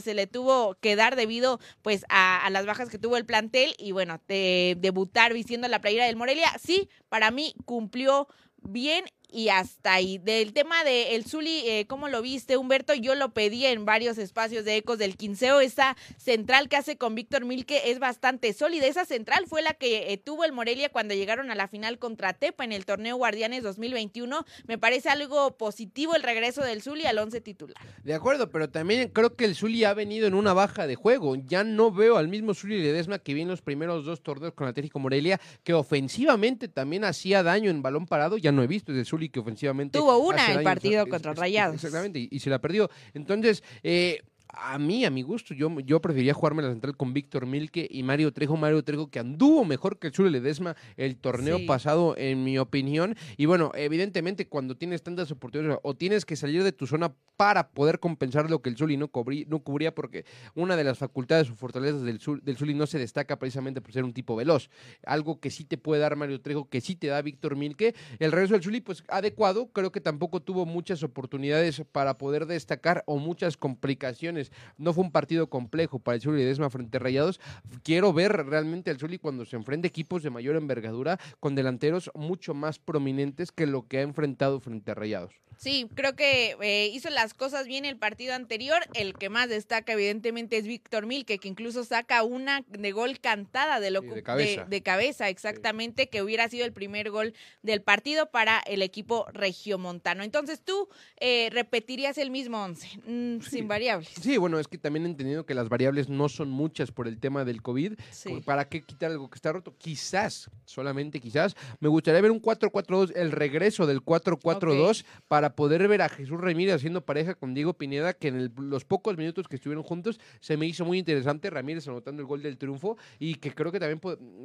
se le tuvo que dar debido pues a, las bajas que tuvo el plantel y bueno, de debutar vistiendo la playera del Morelia, sí, para mí cumplió bien y hasta ahí. Del tema de el Zuli, eh, ¿cómo lo viste, Humberto? Yo lo pedí en varios espacios de Ecos del Quinceo. Esa central que hace con Víctor Milke es bastante sólida. Esa central fue la que eh, tuvo el Morelia cuando llegaron a la final contra Tepa en el torneo Guardianes 2021. Me parece algo positivo el regreso del Zuli al once titular. De acuerdo, pero también creo que el Zuli ha venido en una baja de juego. Ya no veo al mismo Zuli Ledesma que vi en los primeros dos torneos con Atlético Morelia, que ofensivamente también hacía daño en balón parado. Ya no he visto ese Zuli que ofensivamente. Tuvo una el partido contra Rayados. Exactamente, y, y se la perdió. Entonces, eh, a mí, a mi gusto, yo, yo preferiría jugarme la central con Víctor Milke y Mario Trejo. Mario Trejo que anduvo mejor que el Zuli Ledesma el torneo Sí. pasado, en mi opinión. Y bueno, evidentemente, cuando tienes tantas oportunidades o tienes que salir de tu zona para poder compensar lo que el Zuli no, cubrí- no cubría, porque una de las facultades o fortalezas del, Zul- del Zuli no se destaca precisamente por ser un tipo veloz. Algo que sí te puede dar Mario Trejo, que sí te da Víctor Milke. El regreso del Zuli, pues adecuado. Creo que tampoco tuvo muchas oportunidades para poder destacar o muchas complicaciones. No fue un partido complejo para el Zuli Ledesma frente a Rayados. Quiero ver realmente al Zuli cuando se enfrente a equipos de mayor envergadura con delanteros mucho más prominentes que lo que ha enfrentado frente a Rayados. Sí, creo que eh, hizo las cosas bien el partido anterior. El que más destaca, evidentemente, es Víctor Milke, que incluso saca una de gol cantada de, lo, Sí, de cabeza. de cabeza, exactamente, que hubiera sido el primer gol del partido para el equipo regiomontano. Entonces, tú eh, repetirías el mismo once, mm, sin variables. Sí, bueno, es que también entendiendo que las variables no son muchas por el tema del COVID. Sí. ¿Para qué quitar algo que está roto? Quizás, solamente quizás, me gustaría ver un 4-4-2, el regreso del 4-4-2 para poder ver a Jesús Ramírez haciendo pareja con Diego Pineda, que en el- los pocos minutos que estuvieron juntos se me hizo muy interesante. Ramírez anotando el gol del triunfo y que creo que también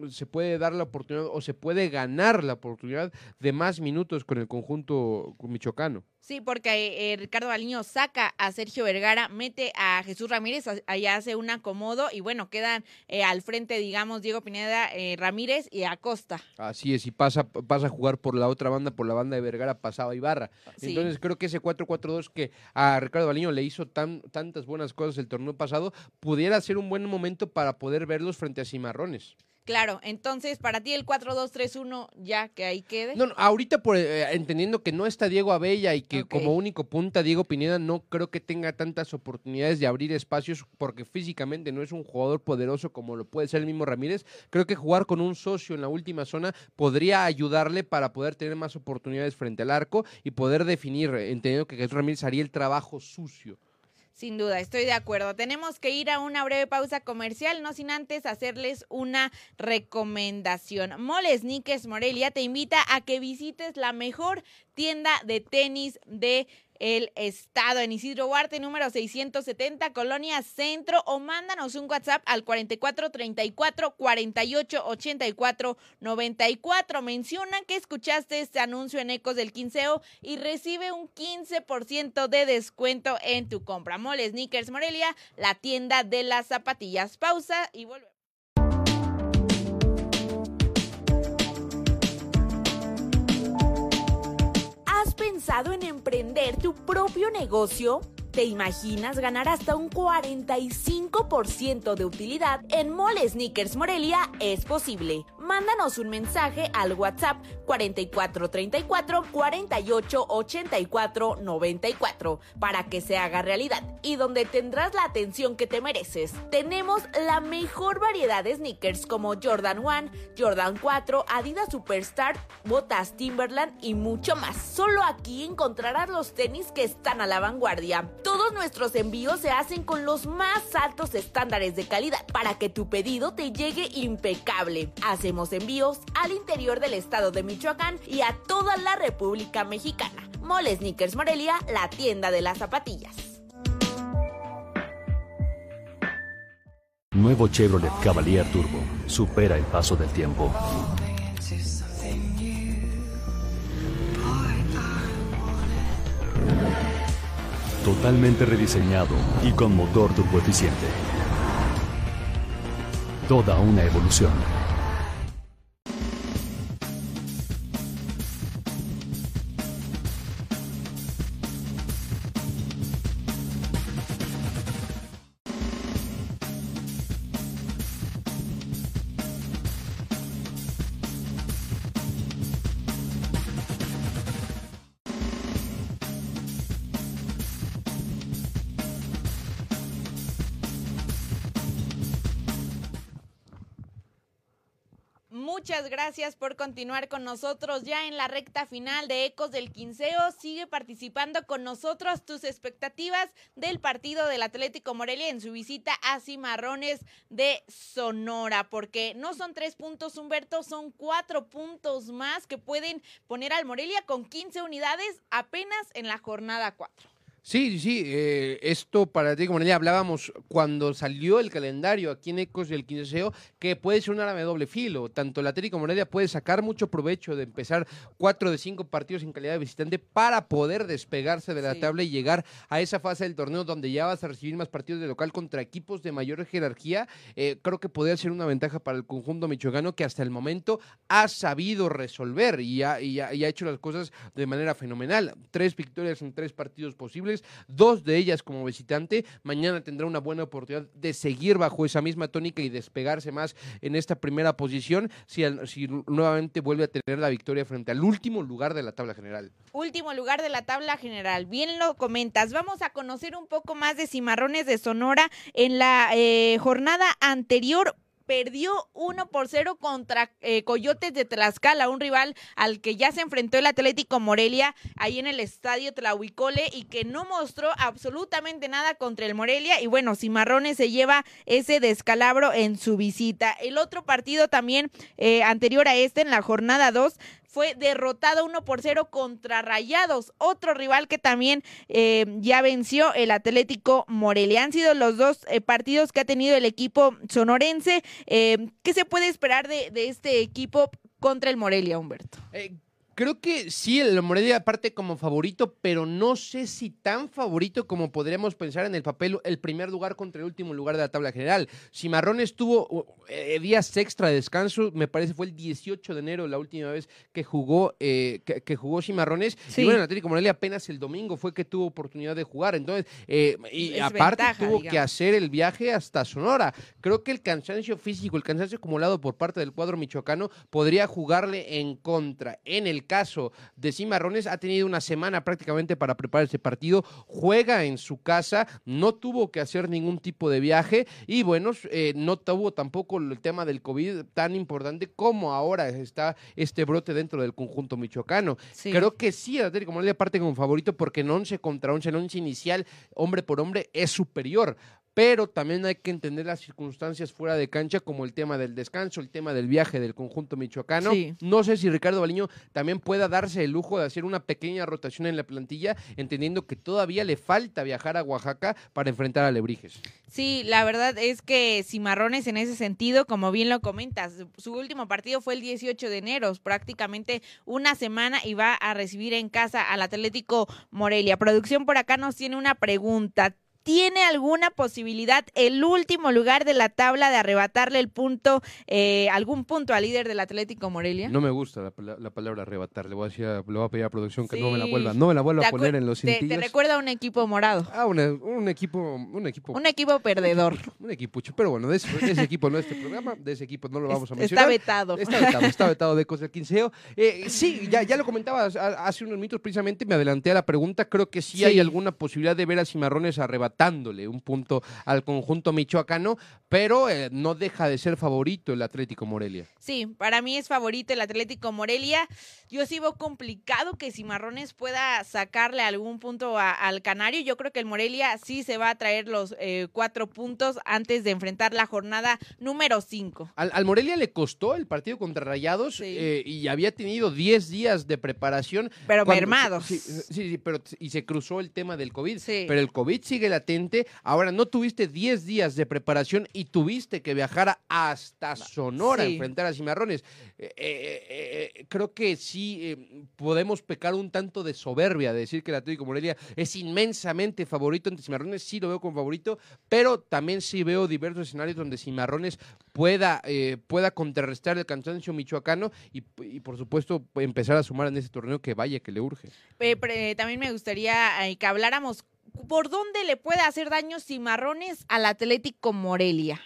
se puede dar la oportunidad o se puede ganar la oportunidad de más minutos con el conjunto michoacano. Sí, porque eh, Ricardo Baliño saca a Sergio Vergara, mete a Jesús Ramírez, allá hace un acomodo y bueno, quedan eh, al frente, digamos, Diego Pineda, eh, Ramírez y Acosta. Así es, y pasa, pasa a jugar por la otra banda, por la banda de Vergara, pasaba Ibarra. Sí. Entonces creo que ese 4-4-2 que a Ricardo Baliño le hizo tan, tantas buenas cosas el torneo pasado, pudiera ser un buen momento para poder verlos frente a Cimarrones. Claro, entonces para ti el 4-2-3-1 ya que ahí quede. No, no, ahorita por, eh, entendiendo que no está Diego Abella y que como único punta Diego Pineda, no creo que tenga tantas oportunidades de abrir espacios porque físicamente no es un jugador poderoso como lo puede ser el mismo Ramírez. Creo que jugar con un socio en la última zona podría ayudarle para poder tener más oportunidades frente al arco y poder definir, eh, entendiendo que Jesús Ramírez haría el trabajo sucio. Sin duda, estoy de acuerdo. Tenemos que ir a una breve pausa comercial, no sin antes hacerles una recomendación. Moles Sneakers Morelia te invita a que visites la mejor tienda de tenis de el estado. En Isidro Huarte número 670 Colonia Centro o mándanos un WhatsApp al 44 34 48 84 94 menciona que escuchaste este anuncio en Ecos del Quinceo y recibe un 15% de descuento en tu compra. Mole Sneakers Morelia la tienda de las zapatillas. Pausa y volvemos ¿Has pensado en tu propio negocio? ¿Te imaginas ganar hasta un 45% de utilidad? En Mole Sneakers Morelia es posible. Mándanos un mensaje al WhatsApp 4434 48 84 94 para que se haga realidad y donde tendrás la atención que te mereces. Tenemos la mejor variedad de sneakers como Jordan 1, Jordan 4, Adidas Superstar, botas Timberland y mucho más. Solo aquí encontrarás los tenis que están a la vanguardia. Todos nuestros envíos se hacen con los más altos estándares de calidad para que tu pedido te llegue impecable. Hacemos envíos al interior del estado de Michoacán y a toda la República Mexicana. Mole Sneakers Morelia, la tienda de las zapatillas. Nuevo Chevrolet Cavalier Turbo. Supera el paso del tiempo. Totalmente rediseñado y con motor turbo eficiente. Toda una evolución. Muchas gracias por continuar con nosotros ya en la recta final de Ecos del Quinceo. Sigue participando con nosotros tus expectativas del partido del Atlético Morelia en su visita a Cimarrones de Sonora, porque no son tres puntos, Humberto, son cuatro puntos más que pueden poner al Morelia con 15 unidades apenas en la jornada 4. Sí, sí, eh, esto para Atlético Morelia hablábamos cuando salió el calendario aquí en Ecos del Quinceo, que puede ser un arma de doble filo. Tanto el Atlético Morelia puede sacar mucho provecho de empezar cuatro de cinco partidos en calidad de visitante para poder despegarse de la Sí. tabla y llegar a esa fase del torneo donde ya vas a recibir más partidos de local contra equipos de mayor jerarquía. Eh, creo que podría ser una ventaja para el conjunto michoacano que hasta el momento ha sabido resolver y ha, y ha- y ha hecho las cosas de manera fenomenal. Tres victorias en tres partidos posibles, dos de ellas como visitante. Mañana tendrá una buena oportunidad de seguir bajo esa misma tónica y despegarse más en esta primera posición si, nuevamente vuelve a tener la victoria frente al último lugar de la tabla general. último lugar de la tabla general. Bien lo comentas. Vamos a conocer un poco más de Cimarrones de Sonora. En la eh, jornada anterior perdió 1 por 0 contra eh, Coyotes de Tlaxcala, un rival al que ya se enfrentó el Atlético Morelia ahí en el estadio Tlahuicole y que no mostró absolutamente nada contra el Morelia. Y bueno, Cimarrones se lleva ese descalabro en su visita. El otro partido también eh, anterior a este, en la jornada 2, fue derrotado 1 por 0 contra Rayados, otro rival que también eh, ya venció el Atlético Morelia. Han sido los dos eh, partidos que ha tenido el equipo sonorense. Eh, ¿Qué se puede esperar de, de este equipo contra el Morelia, Humberto? Eh, creo que sí, el Morelia parte como favorito, pero no sé si tan favorito como podríamos pensar en el papel, el primer lugar contra el último lugar de la tabla general. Cimarrones tuvo eh, días extra de descanso, me parece fue el 18 de enero la última vez que jugó, eh, que, que jugó Cimarrones. Sí. Y bueno, el Atlético Morelia apenas el domingo fue que tuvo oportunidad de jugar. Entonces, eh, y Es aparte ventaja, tuvo que hacer el viaje hasta Sonora. Creo que el cansancio físico, el cansancio acumulado por parte del cuadro michoacano podría jugarle en contra. En el caso de Cimarrones, ha tenido una semana prácticamente para preparar ese partido. Juega en su casa, no tuvo que hacer ningún tipo de viaje y bueno, eh, no tuvo tampoco el tema del COVID tan importante como ahora está este brote dentro del conjunto michoacano. Sí. Creo que sí, el Atlético Morelia parte como favorito porque en 11 contra 11, el 11 inicial, hombre por hombre, es superior. Pero también hay que entender las circunstancias fuera de cancha, como el tema del descanso, el tema del viaje del conjunto michoacano. Sí. No sé si Ricardo Baliño también pueda darse el lujo de hacer una pequeña rotación en la plantilla, entendiendo que todavía le falta viajar a Oaxaca para enfrentar a Lebrijes. Sí, la verdad es que Cimarrones en ese sentido, como bien lo comentas, su último partido fue el 18 de enero, prácticamente una semana y va a recibir en casa al Atlético Morelia. Producción por acá nos tiene una pregunta. ¿Tiene alguna posibilidad el último lugar de la tabla de arrebatarle el punto, eh, algún punto al líder del Atlético Morelia? No me gusta la, pala- la palabra arrebatar. Le voy a decir, le voy a pedir a producción que no me la vuelva, no me la vuelva ¿Te a poner en los te- te, cintillos. recuerda a un equipo morado, Ah, una- un equipo, un equipo, un equipo perdedor. un equipucho. Pero bueno, de ese, de ese equipo no es este programa, de ese equipo no lo vamos a mencionar. Está vetado. Está vetado, está vetado de Ecos del Quinceo. Eh, sí, ya, ya lo comentaba ha- hace unos minutos precisamente, me adelanté a la pregunta. Creo que sí, Sí. hay alguna posibilidad de ver a Cimarrones arrebatándole un punto al conjunto michoacano, pero eh, no deja de ser favorito el Atlético Morelia. Sí, para mí es favorito el Atlético Morelia. Yo sí veo complicado que Cimarrones pueda sacarle algún punto a- al Canario. Yo creo que el Morelia sí se va a traer los eh, cuatro puntos antes de enfrentar la jornada número cinco. Al, al Morelia le costó el partido contra Rayados Sí. eh, y había tenido 10 días de preparación. Pero mermados. Sí, sí, sí, pero y se cruzó el tema del COVID. Sí. Pero el COVID sigue latente. Ahora no tuviste 10 días de preparación y tuviste que viajar hasta Sonora a enfrentar a Cimarrones. Eh, eh, eh, creo que sí eh, podemos pecar un tanto de soberbia de decir que el Atlético Morelia es inmensamente favorito ante Cimarrones. Sí lo veo como favorito, pero también sí veo diversos escenarios donde Cimarrones pueda, eh, pueda contrarrestar el cansancio michoacano y, y, por supuesto empezar a sumar en ese torneo que vaya que le urge. Eh, también me gustaría eh, que habláramos por dónde le puede hacer daño Cimarrones al Atlético Morelia.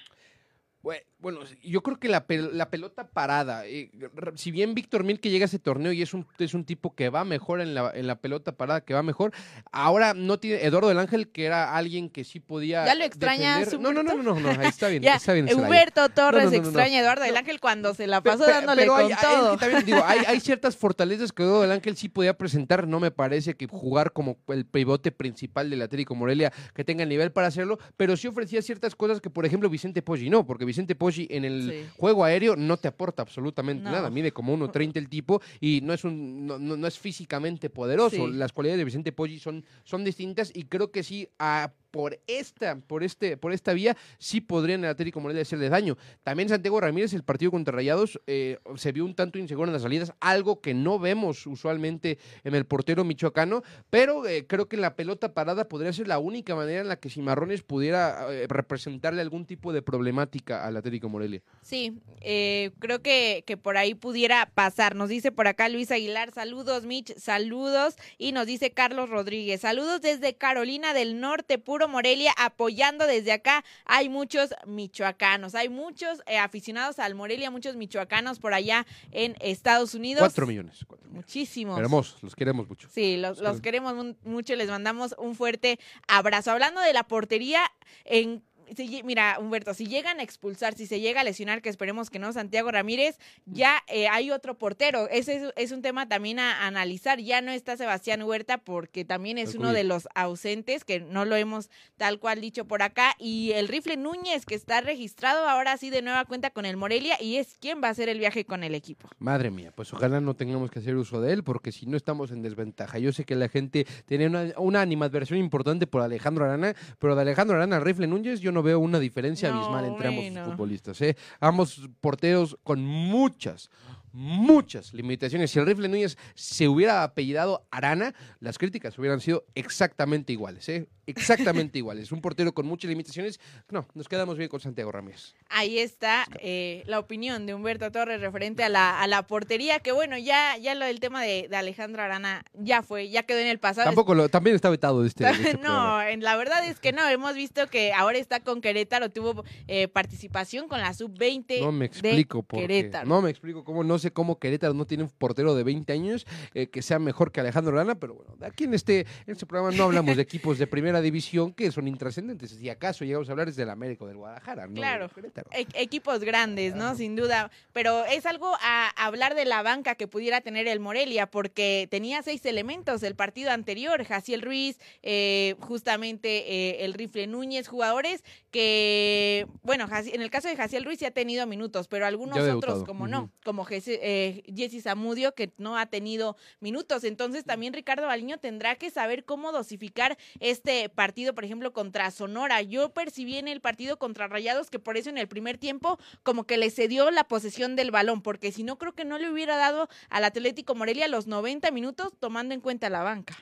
Bue- Bueno, yo creo que la, pel- la pelota parada, eh, si bien Víctor Mil que llega a ese torneo y es un, es un tipo que va mejor en la, en la pelota parada, que va mejor, ahora no tiene Eduardo del Ángel, que era alguien que sí podía. ¿Ya lo extrañas, defender. No, no, no, no, no, no, ahí está bien, Ya, está bien. Celaya. Humberto Torres No, no, extraña a Eduardo del. Ángel cuando se la pasó dándole pero con hay, hay- todo. que también digo, hay, hay ciertas fortalezas que Eduardo del Ángel sí podía presentar. No me parece que jugar como el pivote principal del Atlético Morelia que tenga el nivel para hacerlo, pero sí ofrecía ciertas cosas que, por ejemplo, Vicente Poggi no, porque Vicente Poggi en el Sí. juego aéreo no te aporta absolutamente No. nada. Mide como 1.30 el tipo y no es un no, no- no es físicamente poderoso. Sí. Las cualidades de Vicente Poggi son, son distintas y creo que sí a por esta, por este, por esta vía, sí podrían el Atlético Morelia hacerle daño. También Santiago Ramírez, el partido contra Rayados, eh, se vio un tanto inseguro en las salidas, algo que no vemos usualmente en el portero michoacano, pero eh, creo que la pelota parada podría ser la única manera en la que Cimarrones pudiera eh, representarle algún tipo de problemática al Atlético Morelia. Sí, eh, creo que, que por ahí pudiera pasar. Nos dice por acá Luis Aguilar, saludos Mitch, saludos. Y nos dice Carlos Rodríguez, saludos desde Carolina del Norte, puro Morelia, apoyando desde acá. Hay muchos michoacanos, hay muchos eh, aficionados al Morelia, muchos michoacanos por allá en Estados Unidos. Cuatro millones. cuatro millones. Muchísimos. Hermosos, los queremos mucho. Sí, los, los queremos mucho, les mandamos un fuerte abrazo. Hablando de la portería, en si mira, Humberto, si llegan a expulsar, si se llega a lesionar, que esperemos que no, Santiago Ramírez, ya eh, hay otro portero. Ese es, es un tema también a, analizar. Ya no está Sebastián Huerta porque también es uno de los ausentes, que no lo hemos tal cual dicho por acá. Y el rifle Núñez, que está registrado ahora sí de nueva cuenta con el Morelia y es quien va a hacer el viaje con el equipo. Madre mía, pues ojalá no tengamos que hacer uso de él, porque si no estamos en desventaja. Yo sé que la gente tiene una, una animadversión importante por Alejandro Arana, pero de Alejandro Arana al Rifle Núñez yo no veo una diferencia No, abismal entre ambos futbolistas. ¿eh? Ambos porteros con muchas, muchas limitaciones. Si el Rifle Núñez se hubiera apellidado Arana, las críticas hubieran sido exactamente iguales. ¿eh? Exactamente iguales. Un portero con muchas limitaciones. No, nos quedamos bien con Santiago Ramírez. Ahí está eh, la opinión de Humberto Torres referente a la, a la portería, que bueno, ya, ya lo del tema de, de Alejandro Arana ya fue, ya quedó en el pasado. Tampoco lo, también está vetado de este, de este no, en- la verdad es que no, hemos visto que ahora está con Querétaro, tuvo eh, participación con la sub-20 No me de explico por qué. Querétaro. No me explico cómo, no sé cómo Querétaro no tiene un portero de 20 años eh, que sea mejor que Alejandro Rana, pero bueno, aquí en este, en este programa no hablamos de equipos de primera división que son intrascendentes. Si acaso llegamos a hablar es del América o del Guadalajara, no Claro. E- equipos grandes, ¿no? Sin duda. Pero es algo a hablar de la banca que pudiera tener el Morelia, porque tenía seis elementos el partido anterior. Jaciel Ruiz, eh, justamente eh, el Rifle Núñez, jugadores que, bueno, en el caso de Jaciel Ruiz sí ha tenido minutos, pero algunos Ya otros, debutado. como no, como Jesse, eh, Jesse Zamudio, que no ha tenido minutos. Entonces también Ricardo Baliño tendrá que saber cómo dosificar este partido, por ejemplo, contra Sonora. Yo percibí en el partido contra Rayados que por eso en el primer tiempo como que le cedió la posesión del balón, porque si no creo que no le hubiera dado al Atlético Morelia los 90 minutos tomando en cuenta la banca.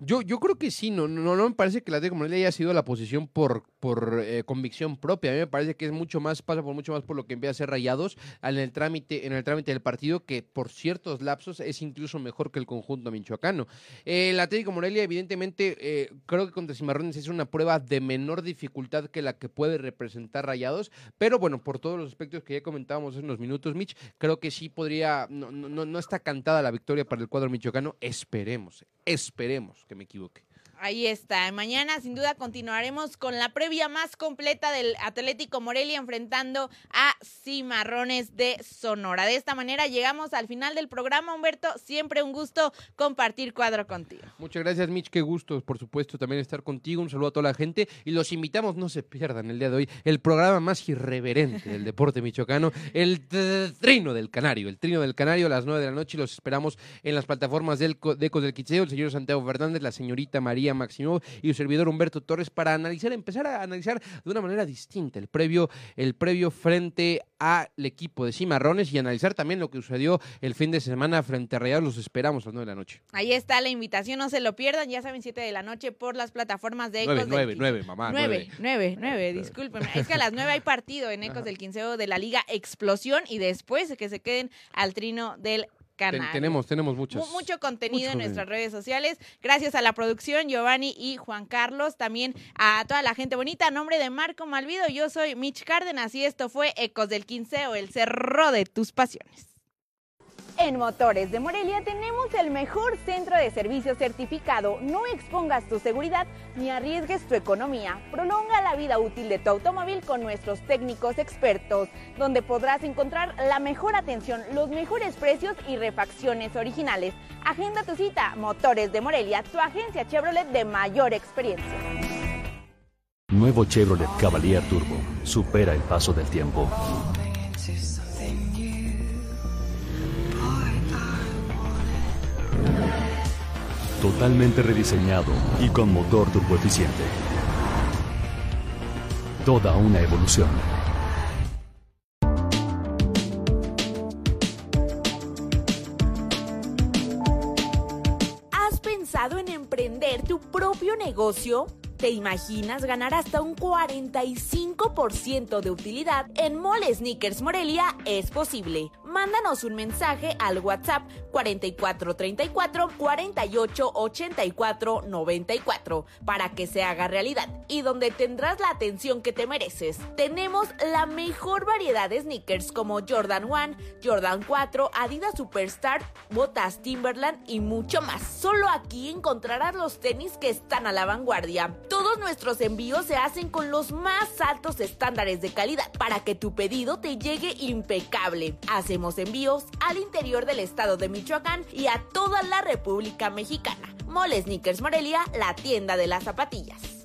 Yo, yo creo que sí, no, no, no me parece que la Atlético Morelia haya sido la posición por, por eh, convicción propia. A mí me parece que es mucho más, pasa por mucho más por lo que empieza a ser rayados en el trámite, en el trámite del partido, que por ciertos lapsos es incluso mejor que el conjunto michoacano. Eh, el Atlético Morelia, evidentemente, eh, creo que contra Cimarrones es una prueba de menor dificultad que la que puede representar rayados, pero bueno, por todos los aspectos que ya comentábamos en unos minutos, Mitch, creo que sí podría, no, no, no está cantada la victoria para el cuadro michoacano. Esperemos, esperemos que me equivoque. Ahí está. Mañana sin duda continuaremos con la previa más completa del Atlético Morelia enfrentando a Cimarrones de Sonora. De esta manera llegamos al final del programa, Humberto. Siempre un gusto compartir cuadro contigo. Muchas gracias, Mitch. Qué gusto, por supuesto, también estar contigo. Un saludo a toda la gente y los invitamos, no se pierdan el día de hoy, el programa más irreverente del deporte michoacano, el Trino del Canario. El Trino del Canario a las nueve de la noche. Los esperamos en las plataformas de Ecos del Quicheo, el señor Santiago Fernández, la señorita María Maximov y su servidor Humberto Torres para analizar, empezar a analizar de una manera distinta el previo, el previo frente al equipo de Cimarrones y analizar también lo que sucedió el fin de semana frente a Rayados. Los esperamos a las 9 de la noche. Ahí está la invitación, no se lo pierdan, ya saben, 7 de la noche por las plataformas de Ecos 9, 9, 9, mamá. 9, 9, 9, discúlpenme. Es que a las 9 hay partido en Ecos del Quinceo de la Liga Explosión y después que se queden al trino del canal. tenemos, tenemos muchos. mucho contenido en nuestras redes sociales. Gracias a la producción, Giovanni y Juan Carlos. También a toda la gente bonita. A nombre de Marco Malvido, yo soy Mitch Cárdenas y esto fue Ecos del Quinceo, el cerro de tus pasiones. En Motores de Morelia tenemos el mejor centro de servicio certificado. No expongas tu seguridad ni arriesgues tu economía. Prolonga la vida útil de tu automóvil con nuestros técnicos expertos, donde podrás encontrar la mejor atención, los mejores precios y refacciones originales. Agenda tu cita. Motores de Morelia, tu agencia Chevrolet de mayor experiencia. Nuevo Chevrolet Cavalier Turbo. Supera el paso del tiempo. Totalmente rediseñado y con motor turboeficiente. Toda una evolución. ¿Has pensado en emprender tu propio negocio? ¿Te imaginas ganar hasta un 45% de utilidad? En Mall Sneakers Morelia es posible. Mándanos un mensaje al WhatsApp 4434 48 84 94 para que se haga realidad y donde tendrás la atención que te mereces. Tenemos la mejor variedad de sneakers como Jordan 1, Jordan 4, Adidas Superstar, botas Timberland y mucho más. Solo aquí encontrarás los tenis que están a la vanguardia. Todos nuestros envíos se hacen con los más altos estándares de calidad para que tu pedido te llegue impecable. Hacemos envíos al interior del estado de Michoacán y a toda la República Mexicana. Mole Sneakers Morelia, la tienda de las zapatillas.